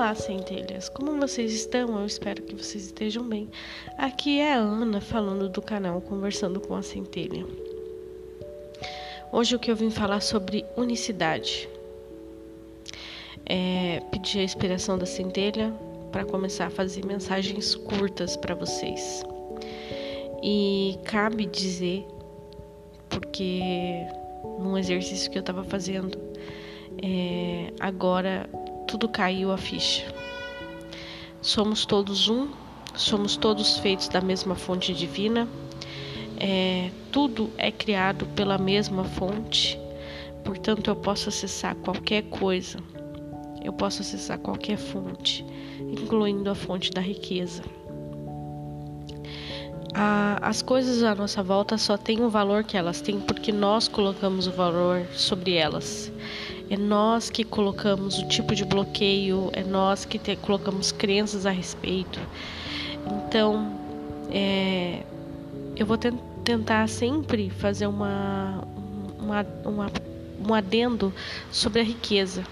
Olá, centelhas! Como vocês estão? Eu espero que vocês estejam bem. Aqui é a Ana falando do canal Conversando com a Centelha. Hoje o que eu vim falar sobre unicidade. É, pedir a inspiração da centelha para começar a fazer mensagens curtas para vocês. E cabe dizer, porque num exercício que eu estava fazendo, é, agora tudo caiu a ficha. Somos todos um, somos todos feitos da mesma fonte divina, é, tudo é criado pela mesma fonte, portanto eu posso acessar qualquer coisa, eu posso acessar qualquer fonte, incluindo a fonte da riqueza. A, as coisas à nossa volta só têm o valor que elas têm porque nós colocamos o valor sobre elas. É nós que colocamos o tipo de bloqueio, é nós que te, colocamos crenças a respeito. Então, é, eu vou te, tentar sempre fazer uma, uma, uma, um adendo sobre a riqueza,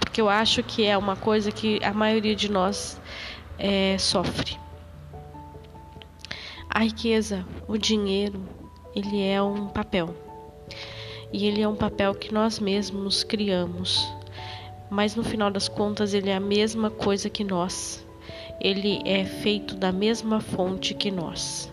porque eu acho que é uma coisa que a maioria de nós é, sofre. A riqueza, o dinheiro, ele é um papel e ele é um papel que nós mesmos criamos. Mas no final das contas, ele é a mesma coisa que nós. Ele é feito da mesma fonte que nós.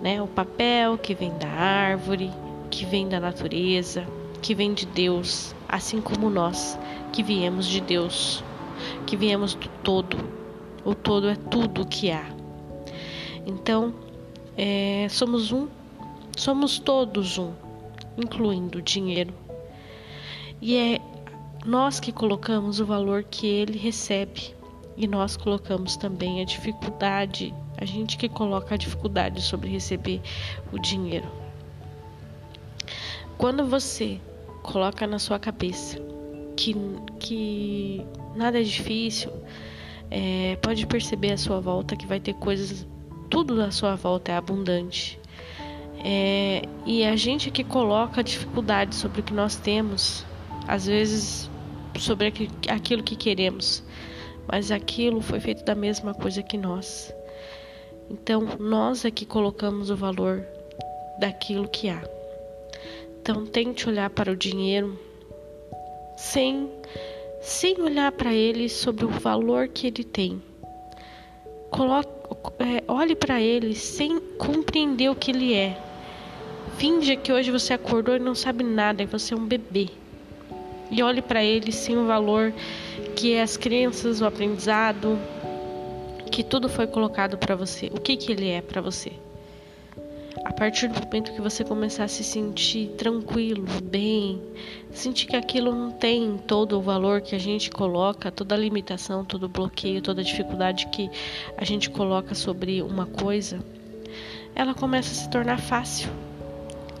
Né? O papel que vem da árvore, que vem da natureza, que vem de Deus, assim como nós, que viemos de Deus, que viemos do todo. O todo é tudo o que há. Então, é, somos um, somos todos um incluindo o dinheiro. E é nós que colocamos o valor que ele recebe e nós colocamos também a dificuldade, a gente que coloca a dificuldade sobre receber o dinheiro. Quando você coloca na sua cabeça que, que nada é difícil, é, pode perceber à sua volta que vai ter coisas, tudo à sua volta é abundante. É, e a gente que coloca dificuldade sobre o que nós temos, às vezes sobre aquilo que queremos, mas aquilo foi feito da mesma coisa que nós. Então, nós é que colocamos o valor daquilo que há. Então, tente olhar para o dinheiro sem, sem olhar para ele sobre o valor que ele tem. Coloque, é, olhe para ele sem compreender o que ele é Finge que hoje você acordou e não sabe nada e você é um bebê. E olhe para ele sem o valor que é as crenças, o aprendizado, que tudo foi colocado para você. O que que ele é para você? A partir do momento que você começar a se sentir tranquilo, bem, sentir que aquilo não tem todo o valor que a gente coloca, toda a limitação, todo o bloqueio, toda a dificuldade que a gente coloca sobre uma coisa, ela começa a se tornar fácil.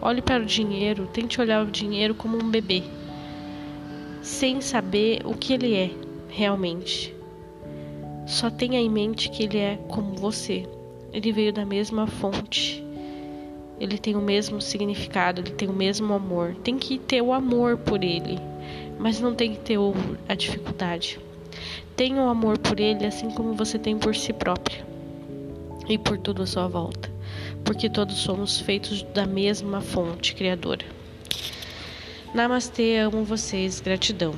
Olhe para o dinheiro, tente olhar o dinheiro como um bebê, sem saber o que ele é realmente. Só tenha em mente que ele é como você. Ele veio da mesma fonte. Ele tem o mesmo significado, ele tem o mesmo amor. Tem que ter o amor por ele, mas não tem que ter a dificuldade. Tenha o amor por ele assim como você tem por si própria e por tudo à sua volta porque todos somos feitos da mesma fonte criadora. Namastê, amo vocês, gratidão.